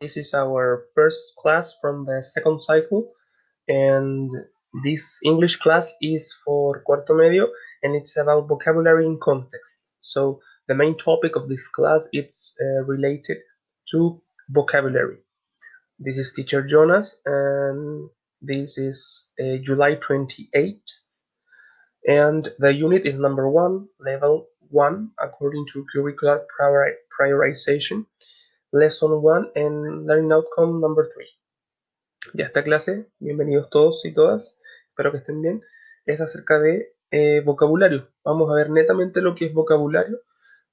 This is our first class from the second cycle, and this English class is for cuarto medio, and it's about vocabulary in context. So the main topic of this class is uh, related to vocabulary. This is teacher Jonas, and this is uh, July 28, and the unit is number one, level one, according to curricular priori- priorization. Lesson 1 and Learning Outcome Number 3. Ya esta clase, bienvenidos todos y todas, espero que estén bien, es acerca de eh, vocabulario. Vamos a ver netamente lo que es vocabulario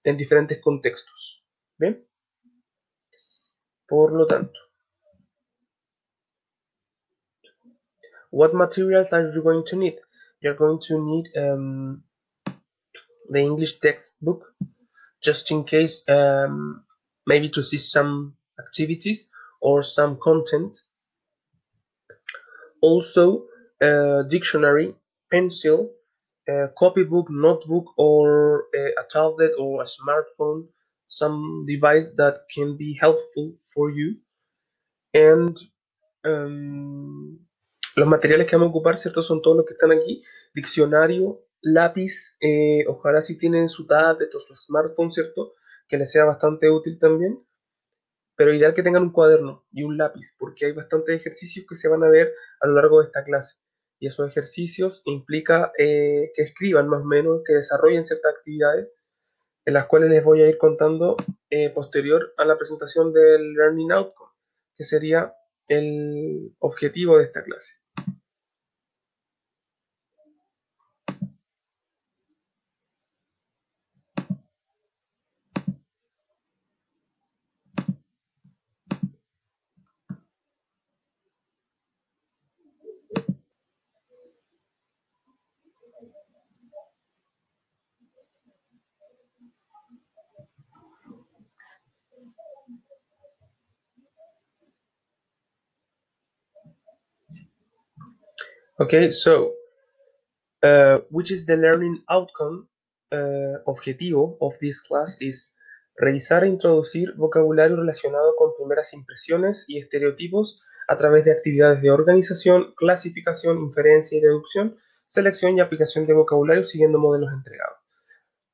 en diferentes contextos. ¿Bien? Por lo tanto, what materials are you going to need? You're going to need um, the English textbook, just in case um, maybe to see some activities or some content. Also, a dictionary, pencil, a copybook, notebook, or a, tablet or a smartphone, some device that can be helpful for you. And um, los materiales que vamos a ocupar, ¿cierto? Son todos los que están aquí. Diccionario, lápiz, eh, ojalá si tienen su tablet o su smartphone, ¿cierto? Que les sea bastante útil también, pero ideal que tengan un cuaderno y un lápiz, porque hay bastantes ejercicios que se van a ver a lo largo de esta clase. Y esos ejercicios implica eh, que escriban más o menos, que desarrollen ciertas actividades, en las cuales les voy a ir contando eh, posterior a la presentación del Learning Outcome, que sería el objetivo de esta clase. Okay, so uh, which is the learning outcome uh, objetivo of this class is revisar e introducir vocabulario relacionado con primeras impresiones y estereotipos a través de actividades de organización, clasificación, inferencia y deducción, selección y aplicación de vocabulario siguiendo modelos entregados.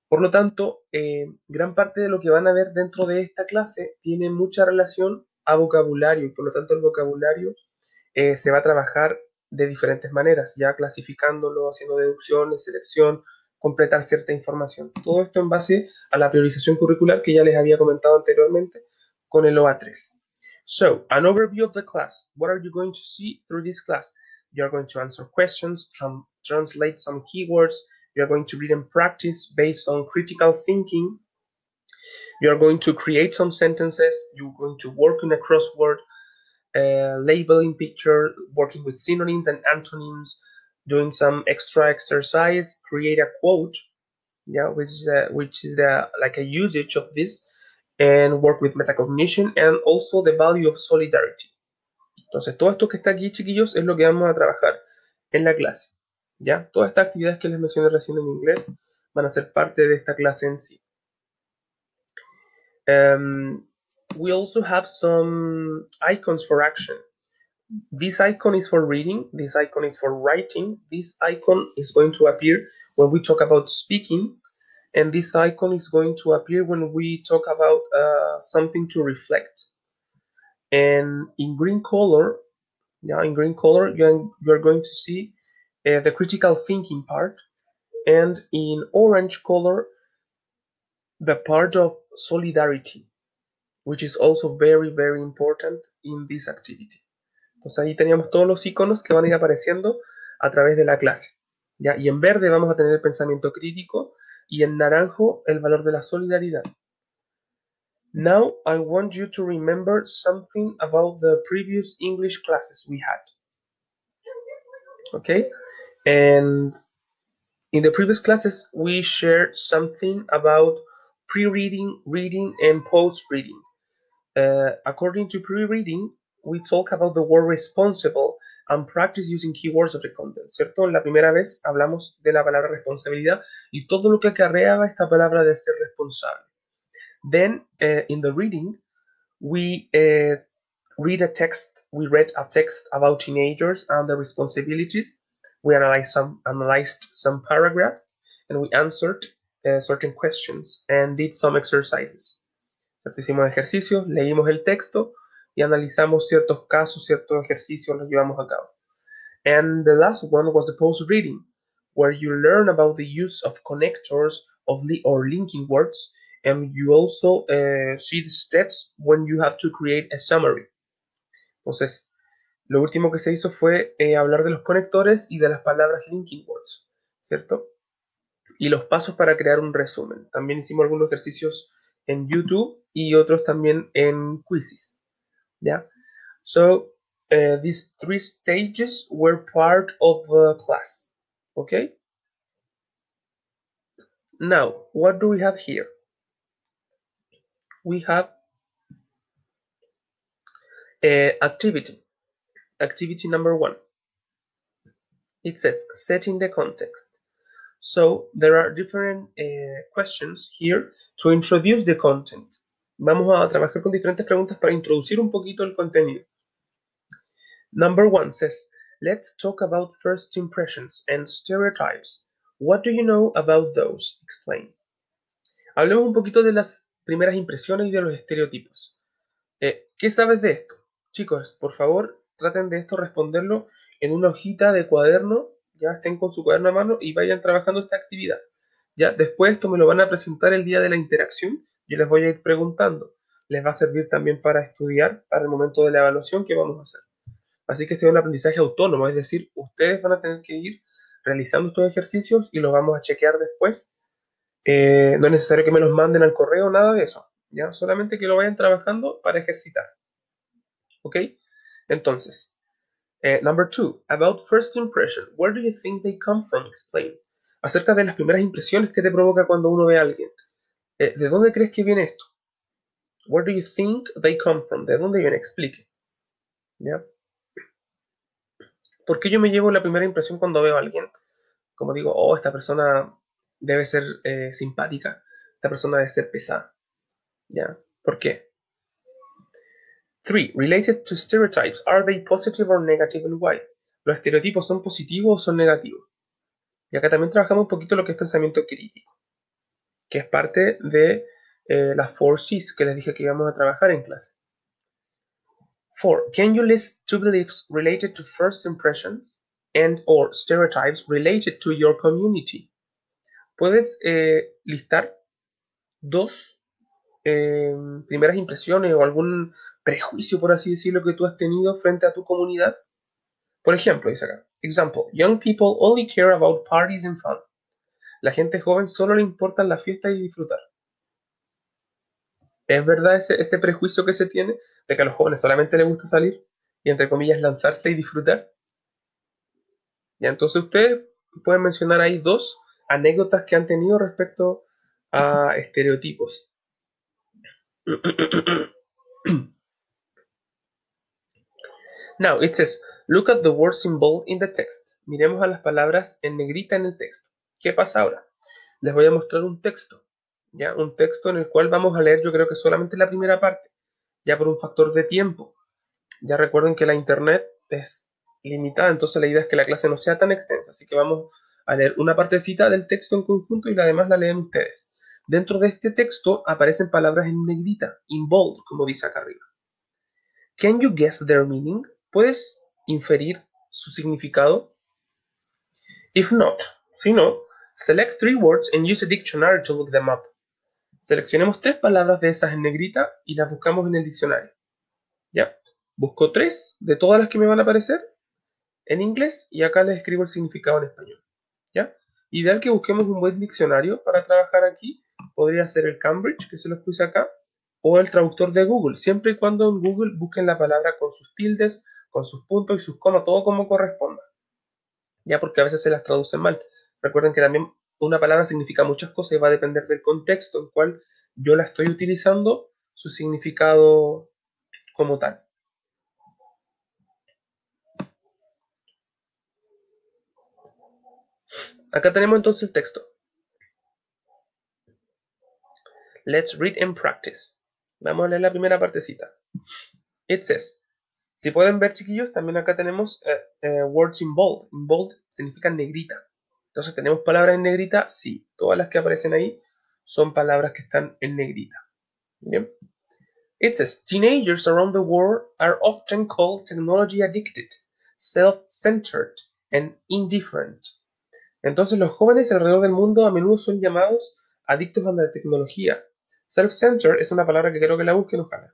Por lo tanto, eh, gran parte de lo que van a ver dentro de esta clase tiene mucha relación a vocabulario y por lo tanto el vocabulario eh, se va a trabajar de diferentes maneras, ya clasificándolo, haciendo deducciones, selección, completar cierta información. Todo esto en base a la priorización curricular que ya les había comentado anteriormente con el OA3. So, an overview of the class. What are you going to see through this class? You are going to answer questions, tran translate some keywords, you are going to read and practice based on critical thinking, you are going to create some sentences, you're going to work in a crossword, uh, labeling picture, working with synonyms and antonyms, doing some extra exercise, create a quote, yeah, which is a, which is the like a usage of this, and work with metacognition and also the value of solidarity. Entonces, todo esto que está aquí, chiquillos, es lo que vamos a trabajar en la clase. ¿Ya? Todas estas actividades que les mencioné recién en inglés van a ser parte de esta clase en sí. Um, we also have some icons for action. This icon is for reading, this icon is for writing, this icon is going to appear when we talk about speaking, and this icon is going to appear when we talk about uh, something to reflect. And in green color, yeah, in green color, you're, you're going to see uh, the critical thinking part, and in orange color, the part of solidarity. Which is also very, very important in this activity. Entonces ahí teníamos todos los iconos que van a ir apareciendo a través de la clase. ¿ya? Y en verde vamos a tener el pensamiento crítico y en naranjo el valor de la solidaridad. Now I want you to remember something about the previous English classes we had. Okay? And in the previous classes we shared something about pre-reading, reading, and post-reading. Uh, according to pre-reading, we talk about the word responsible and practice using keywords of the content, ¿cierto? La primera vez hablamos de la palabra responsabilidad y todo lo que acarreaba esta palabra de ser responsable. Then, uh, in the reading, we uh, read a text. We read a text about teenagers and their responsibilities. We analyzed some analyzed some paragraphs and we answered uh, certain questions and did some exercises. Hicimos ejercicios, leímos el texto y analizamos ciertos casos, ciertos ejercicios, los llevamos a cabo. And the last one was the post reading, where you learn about the use of connectors of or linking words, and you also uh, see the steps when you have to create a summary. Entonces, lo último que se hizo fue eh, hablar de los conectores y de las palabras linking words, ¿cierto? Y los pasos para crear un resumen. También hicimos algunos ejercicios en YouTube y otros también en quizzes. Yeah. So, uh, these three stages were part of the class. Okay? Now, what do we have here? We have uh, activity. Activity number one. It says setting the context. So there are different uh, questions here to introduce the content. Vamos a trabajar con diferentes preguntas para introducir un poquito el contenido. Number one says, let's talk about first impressions and stereotypes. What do you know about those? Explain. Hablemos un poquito de las primeras impresiones y de los estereotipos. Eh, ¿Qué sabes de esto? Chicos, por favor, traten de esto responderlo en una hojita de cuaderno, ya estén con su cuaderno a mano y vayan trabajando esta actividad. Ya, después esto me lo van a presentar el día de la interacción, yo les voy a ir preguntando. Les va a servir también para estudiar para el momento de la evaluación que vamos a hacer. Así que este es un aprendizaje autónomo, es decir, ustedes van a tener que ir realizando estos ejercicios y los vamos a chequear después. Eh, no es necesario que me los manden al correo, nada de eso. ¿ya? Solamente que lo vayan trabajando para ejercitar. ¿Ok? Entonces, eh, number two, about first impression. Where do you think they come from? Explain. Acerca de las primeras impresiones que te provoca cuando uno ve a alguien. Eh, ¿De dónde crees que viene esto? Where do you think they come from? ¿De dónde viene? Explique. ¿Ya? ¿Por qué yo me llevo la primera impresión cuando veo a alguien? Como digo, oh, esta persona debe ser eh, simpática, esta persona debe ser pesada. ¿Ya? ¿Por qué? 3. Related to stereotypes. Are they positive or negative and why? ¿Los estereotipos son positivos o son negativos? Y acá también trabajamos un poquito lo que es pensamiento crítico, que es parte de eh, las 4 Cs que les dije que íbamos a trabajar en clase. 4. Can you list two beliefs related to first impressions and or stereotypes related to your community? ¿Puedes eh, listar dos eh, primeras impresiones o algún prejuicio, por así decirlo, que tú has tenido frente a tu comunidad? Por ejemplo, dice acá, example, young people only care about parties and fun. La gente joven solo le importan la fiesta y disfrutar. ¿Es verdad ese, ese prejuicio que se tiene de que a los jóvenes solamente les gusta salir y entre comillas lanzarse y disfrutar? Y entonces ustedes pueden mencionar ahí dos anécdotas que han tenido respecto a estereotipos. Now it says, look at the words in bold in the text. Miremos a las palabras en negrita en el texto. ¿Qué pasa ahora? Les voy a mostrar un texto, ya un texto en el cual vamos a leer, yo creo que solamente la primera parte, ya por un factor de tiempo. Ya recuerden que la internet es limitada, entonces la idea es que la clase no sea tan extensa, así que vamos a leer una partecita del texto en conjunto y la demás la leen ustedes. Dentro de este texto aparecen palabras en negrita, in bold, como dice acá arriba. Can you guess their meaning? ¿Puedes inferir su significado? If not, si no, select three words and use a dictionary to look them up. Seleccionemos tres palabras de esas en negrita y las buscamos en el diccionario. ¿Ya? Busco tres de todas las que me van a aparecer en inglés y acá les escribo el significado en español. ¿Ya? Ideal que busquemos un buen diccionario para trabajar aquí. Podría ser el Cambridge, que se los puse acá, o el traductor de Google, siempre y cuando en Google busquen la palabra con sus tildes, con sus puntos y sus comas, todo como corresponda. Ya porque a veces se las traducen mal. Recuerden que también una palabra significa muchas cosas y va a depender del contexto en cual yo la estoy utilizando, su significado como tal. Acá tenemos entonces el texto. Let's read and practice. Vamos a leer la primera partecita. It says, Si pueden ver, chiquillos, también acá tenemos eh, eh, words in bold. In bold significa negrita. Entonces, ¿tenemos palabras en negrita? Sí. Todas las que aparecen ahí son palabras que están en negrita. Bien. It says, teenagers around the world are often called technology addicted, self-centered, and indifferent. Entonces, los jóvenes alrededor del mundo a menudo son llamados adictos a la tecnología. Self-centered es una palabra que creo que la busquen, ojalá.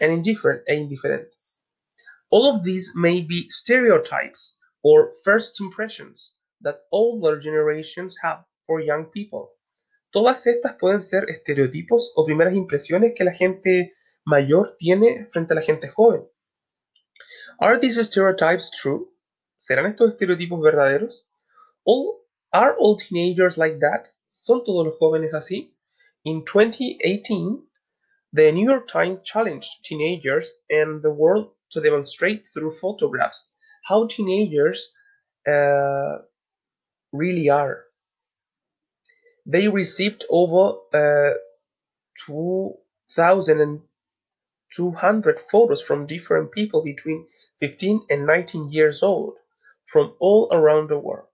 And indifferent e indiferentes. All of these may be stereotypes or first impressions that older generations have for young people. Todas estas pueden ser estereotipos o primeras impresiones que la gente mayor tiene frente a la gente joven. Are these stereotypes true? ¿Serán estos estereotipos verdaderos? All, are all teenagers like that? ¿Son todos los jóvenes así? In 2018, the New York Times challenged teenagers and the world to demonstrate through photographs how teenagers uh, really are. They received over uh, 2,200 photos from different people between 15 and 19 years old from all around the world.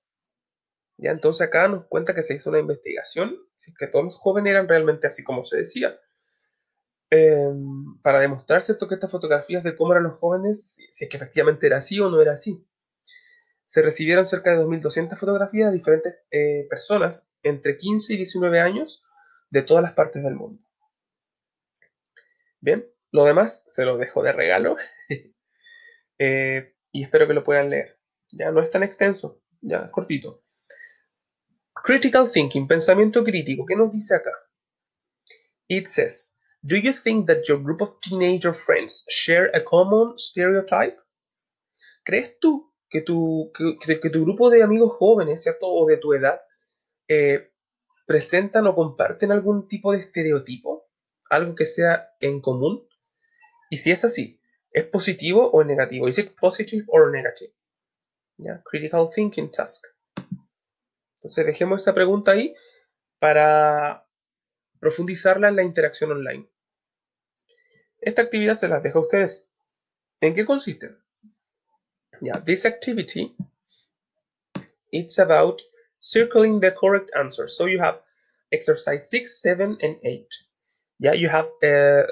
Ya entonces acá nos cuenta que se hizo una investigación, si que todos los jóvenes eran realmente así como se decía. Em, para demostrarse esto que estas fotografías de cómo eran los jóvenes, si es que efectivamente era así o no era así. Se recibieron cerca de 2.200 fotografías de diferentes eh, personas entre 15 y 19 años de todas las partes del mundo. Bien, lo demás se lo dejo de regalo eh, y espero que lo puedan leer. Ya no es tan extenso, ya cortito. Critical thinking, pensamiento crítico. ¿Qué nos dice acá? It says, Do you think that your group of teenager friends share a common stereotype? ¿Crees tú que tu, que, tu grupo de amigos jóvenes, ¿cierto? O de tu edad, eh, presentan o comparten algún tipo de estereotipo? ¿Algo que sea en común? Y si es así, ¿es positivo o negativo? ¿Is it positive or negative? Yeah, critical thinking task. Entonces dejemos esa pregunta ahí para profundizarla en la interacción online. Esta actividad se las dejo a ustedes. ¿En qué consiste? Yeah, this activity it's about circling the correct answer. So you have exercise 6, 7 and 8. Yeah, you have uh,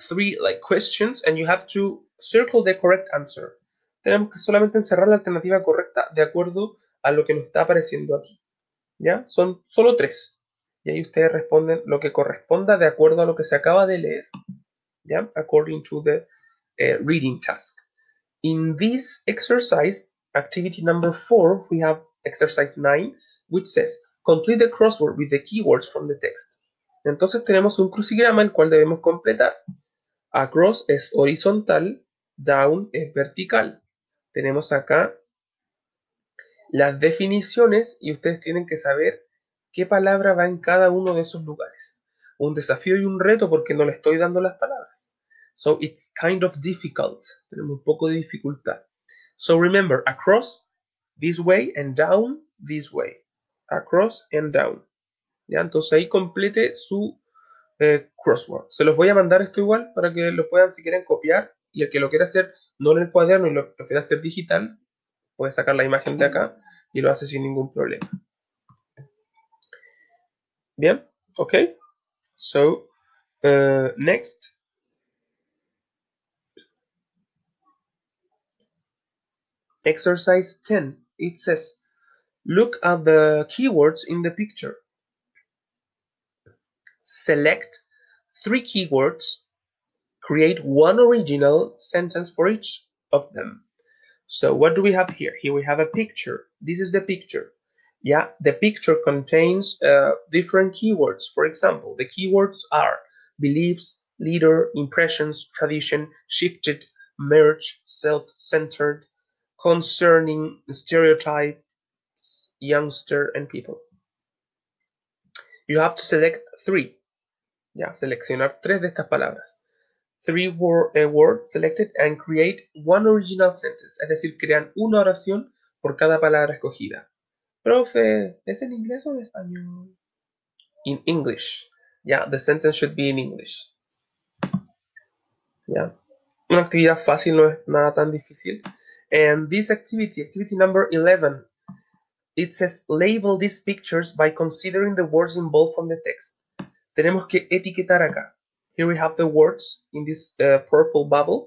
three like questions and you have to circle the correct answer. Tenemos que solamente encerrar la alternativa correcta de acuerdo a lo que nos está apareciendo aquí. ¿Ya? Son solo tres. Y ahí ustedes responden lo que corresponda de acuerdo a lo que se acaba de leer. ¿Ya? According to the uh, reading task. In this exercise, activity number four, we have exercise 9, which says, complete the crossword with the keywords from the text. Entonces tenemos un crucigrama el cual debemos completar. Across es horizontal, down es vertical. Tenemos acá las definiciones y ustedes tienen que saber qué palabra va en cada uno de esos lugares. Un desafío y un reto porque no le estoy dando las palabras. So it's kind of difficult. Tenemos un poco de dificultad. So remember, across this way and down this way. Across and down. ¿Ya? Entonces ahí complete su eh, crossword. Se los voy a mandar esto igual para que lo puedan si quieren copiar y el que lo quiera hacer no en el cuaderno y lo prefiera hacer digital, puede sacar la imagen de acá y lo hace sin ningún problema. Bien, ok. So, uh, next. Exercise 10. It says, look at the keywords in the picture. Select three keywords. Create one original sentence for each of them. So what do we have here? Here we have a picture. This is the picture. Yeah, the picture contains uh, different keywords. For example, the keywords are beliefs, leader, impressions, tradition, shifted, merge, self-centered, concerning, stereotypes, youngster, and people. You have to select three. Yeah, seleccionar tres de estas palabras. three word, uh, words selected and create one original sentence, es decir, crean una oración por cada palabra escogida. Profe, ¿es en inglés o en español? In English. Yeah, the sentence should be in English. Yeah. una actividad fácil, no es nada tan difícil. And this activity, activity number 11, it says label these pictures by considering the words involved from the text. Tenemos que etiquetar acá. Here we have the words in this uh, purple bubble.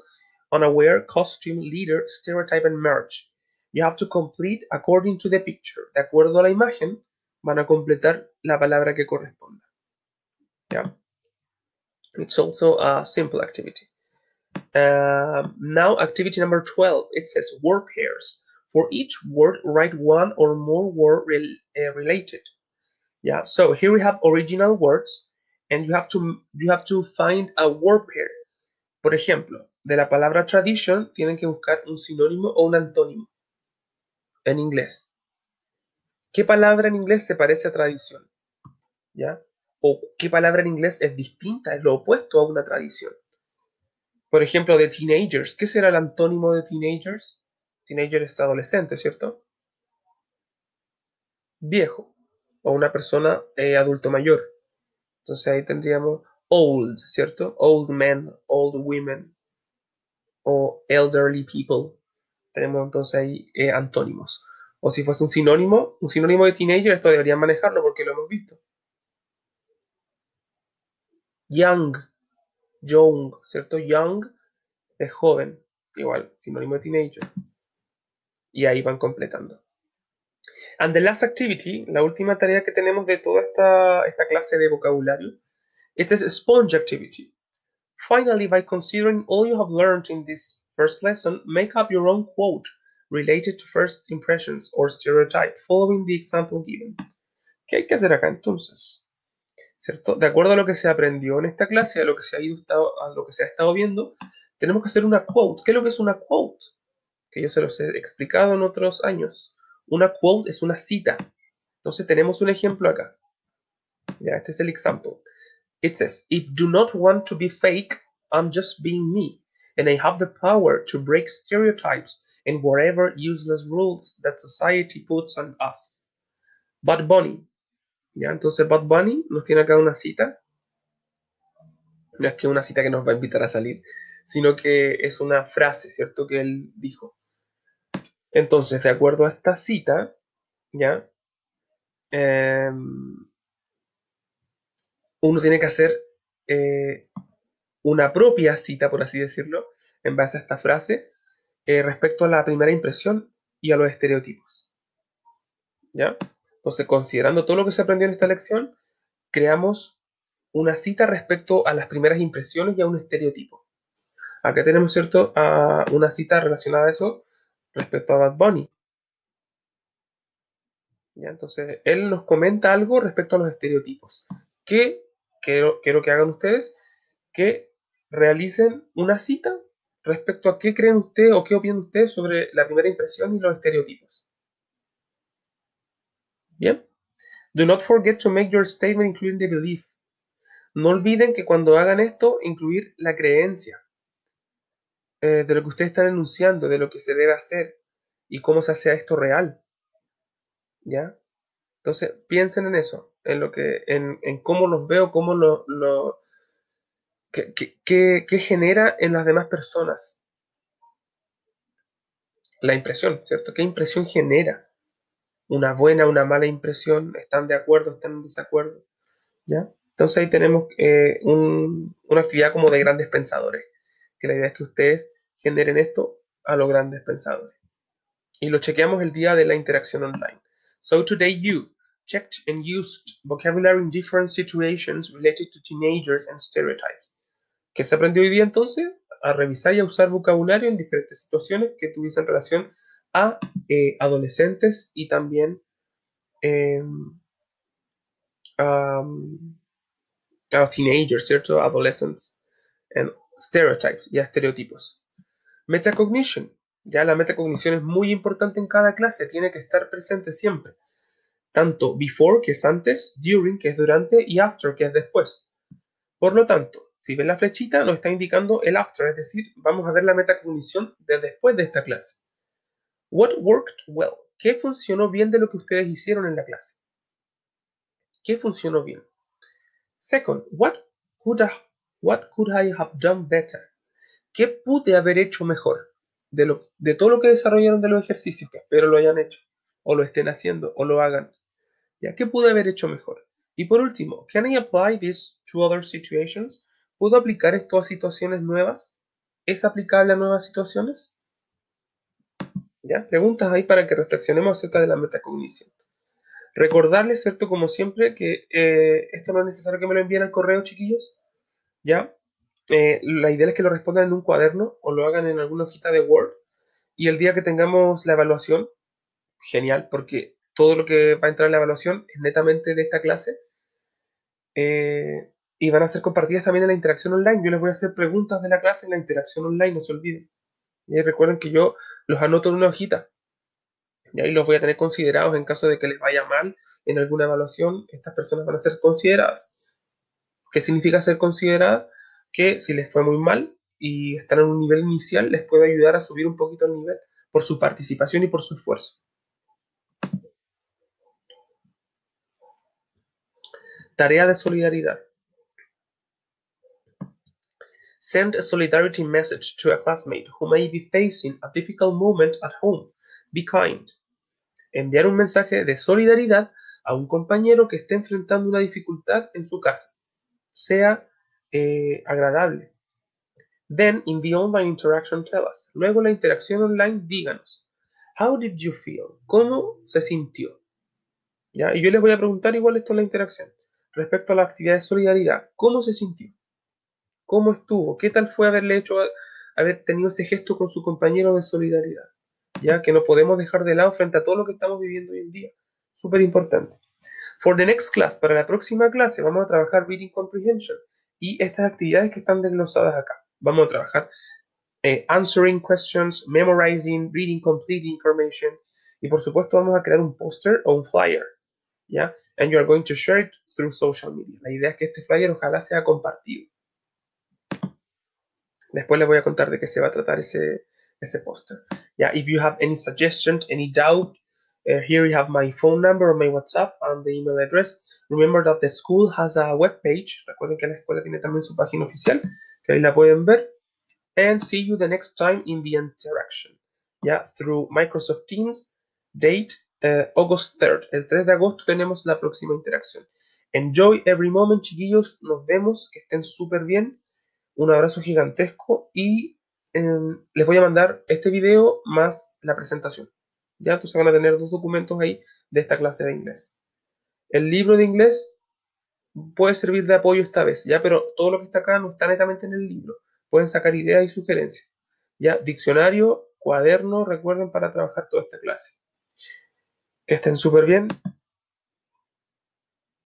Unaware, costume, leader, stereotype, and merge. You have to complete according to the picture. De acuerdo a la imagen, van a completar la palabra que corresponda. Yeah. It's also a simple activity. Uh, now, activity number 12, it says word pairs. For each word, write one or more word rel uh, related. Yeah, so here we have original words, and you have to you have to find a word pair. Por ejemplo, de la palabra tradition tienen que buscar un sinónimo o un antónimo en inglés. ¿Qué palabra en inglés se parece a tradición? ¿Ya? ¿O qué palabra en inglés es distinta, es lo opuesto a una tradición? Por ejemplo, de teenagers. ¿Qué será el antónimo de teenagers? Teenager es adolescente, ¿cierto? Viejo. O una persona eh, adulto mayor. Entonces ahí tendríamos old, ¿cierto? Old men, old women. O elderly people. Tenemos entonces ahí eh, antónimos. O si fuese un sinónimo, un sinónimo de teenager, esto deberían manejarlo porque lo hemos visto. Young, young, ¿cierto? Young es joven, igual, sinónimo de teenager. Y ahí van completando. And the last activity, la última tarea que tenemos de toda esta, esta clase de vocabulario, it is sponge activity. Finally, by considering all you have learned in this first lesson, make up your own quote related to first impressions or stereotype following the example given. ¿Qué hay que hacer acá entonces? ¿Cierto? De acuerdo a lo que se aprendió en esta clase, a lo que se ha, ido, a lo que se ha estado viendo, tenemos que hacer una quote. ¿Qué es lo que es una quote? Que yo se los he explicado en otros años. Una quote es una cita. Entonces tenemos un ejemplo acá. Ya, este es el example. It says, if do not want to be fake, I'm just being me. And I have the power to break stereotypes and whatever useless rules that society puts on us. Bad Bunny. ¿Ya? Entonces Bad Bunny nos tiene acá una cita. No es que una cita que nos va a invitar a salir, sino que es una frase, ¿cierto? Que él dijo. Entonces, de acuerdo a esta cita, ¿ya? Em, uno tiene que hacer eh, una propia cita, por así decirlo, en base a esta frase, eh, respecto a la primera impresión y a los estereotipos. ¿Ya? Entonces, considerando todo lo que se aprendió en esta lección, creamos una cita respecto a las primeras impresiones y a un estereotipo. Acá tenemos, ¿cierto?, a una cita relacionada a eso respecto a Bad Bunny. ¿Ya? Entonces, él nos comenta algo respecto a los estereotipos. Que quiero, quiero que hagan ustedes que realicen una cita respecto a qué creen ustedes o qué opinan ustedes sobre la primera impresión y los estereotipos. Bien. Do not forget to make your statement including the belief. No olviden que cuando hagan esto, incluir la creencia eh, de lo que ustedes están enunciando, de lo que se debe hacer y cómo se hace esto real. ¿Ya? Entonces, piensen en eso, en lo que, en, cómo los veo, cómo lo, lo qué genera en las demás personas. La impresión, ¿cierto? ¿Qué impresión genera? una buena, una mala impresión, están de acuerdo, están en desacuerdo. ¿ya? Entonces ahí tenemos eh, una actividad como de grandes pensadores, que la idea es que ustedes generen esto a los grandes pensadores. Y lo chequeamos el día de la interacción online. So today you checked and used vocabulary in different situations related to teenagers and stereotypes. ¿Qué se aprendió hoy día entonces? A revisar y a usar vocabulario en diferentes situaciones que tuviesen relación a eh, adolescentes y también em, a, teenagers, ¿cierto? Adolescents, and stereotypes, ya estereotipos. Metacognition, ya la metacognición es muy importante en cada clase, tiene que estar presente siempre. Tanto before, que es antes, during, que es durante, y after, que es después. Por lo tanto, si ven la flechita, nos está indicando el after, es decir, vamos a ver la metacognición de después de esta clase. What worked well? ¿Qué funcionó bien de lo que ustedes hicieron en la clase? ¿Qué funcionó bien? Second, what could I, what could I have done better? ¿qué pude haber hecho mejor? De, lo, de todo lo que desarrollaron de los ejercicios, que espero lo hayan hecho, o lo estén haciendo, o lo hagan. ¿Ya qué pude haber hecho mejor? Y por último, ¿can I apply this to other situations? ¿Puedo aplicar esto a situaciones nuevas? ¿Es aplicable a nuevas situaciones? ¿Ya? Preguntas ahí para que reflexionemos acerca de la metacognición. Recordarles, ¿cierto? Como siempre, que eh, esto no es necesario que me lo envíen al correo, chiquillos. ¿Ya? Eh, la idea es que lo respondan en un cuaderno o lo hagan en alguna hojita de Word. Y el día que tengamos la evaluación, genial, porque todo lo que va a entrar en la evaluación es netamente de esta clase. Eh, y van a ser compartidas también en la interacción online. Yo les voy a hacer preguntas de la clase en la interacción online, no se olviden. Y recuerden que yo los anoto en una hojita. Y ahí los voy a tener considerados en caso de que les vaya mal en alguna evaluación. Estas personas van a ser consideradas. ¿Qué significa ser consideradas? Que si les fue muy mal y están en un nivel inicial, les puede ayudar a subir un poquito el nivel por su participación y por su esfuerzo. Tarea de solidaridad. Send a solidarity message to a classmate who may be facing a difficult moment at home. Be kind. Enviar un mensaje de solidaridad a un compañero que esté enfrentando una dificultad en su casa. Sea eh, agradable. Then, in the online interaction, tell us. Luego, la interacción online, díganos. How did you feel? ¿Cómo se sintió? ¿Ya? Y yo les voy a preguntar igual esto en la interacción. Respecto a la actividad de solidaridad, ¿cómo se sintió? ¿Cómo estuvo? ¿Qué tal fue haberle hecho, haber tenido ese gesto con su compañero de solidaridad? Ya que no podemos dejar de lado frente a todo lo que estamos viviendo hoy en día. Súper importante. For the next class, para la próxima clase, vamos a trabajar Reading Comprehension y estas actividades que están desglosadas acá. Vamos a trabajar eh, Answering Questions, Memorizing, Reading Complete Information y por supuesto vamos a crear un póster o un flyer. ¿Ya? And you are going to share it through social media. La idea es que este flyer ojalá sea compartido. Después les voy a contar de qué se va a tratar ese, ese póster. Yeah, if you have any suggestions, any doubt, uh, here you have my phone number my WhatsApp and the email address. Remember that the school has a web page. Recuerden que la escuela tiene también su página oficial, que ahí la pueden ver. And see you the next time in the interaction. Yeah, through Microsoft Teams, date uh, August 3rd. El 3 de agosto tenemos la próxima interacción. Enjoy every moment, chiquillos. Nos vemos. Que estén súper bien un abrazo gigantesco y em, les voy a mandar este video más la presentación. Ya, entonces van a tener dos documentos ahí de esta clase de inglés. El libro de inglés puede servir de apoyo esta vez, ya, pero todo lo que está acá no está netamente en el libro. Pueden sacar ideas y sugerencias. Ya, diccionario, cuaderno, recuerden para trabajar toda esta clase. Que estén súper bien.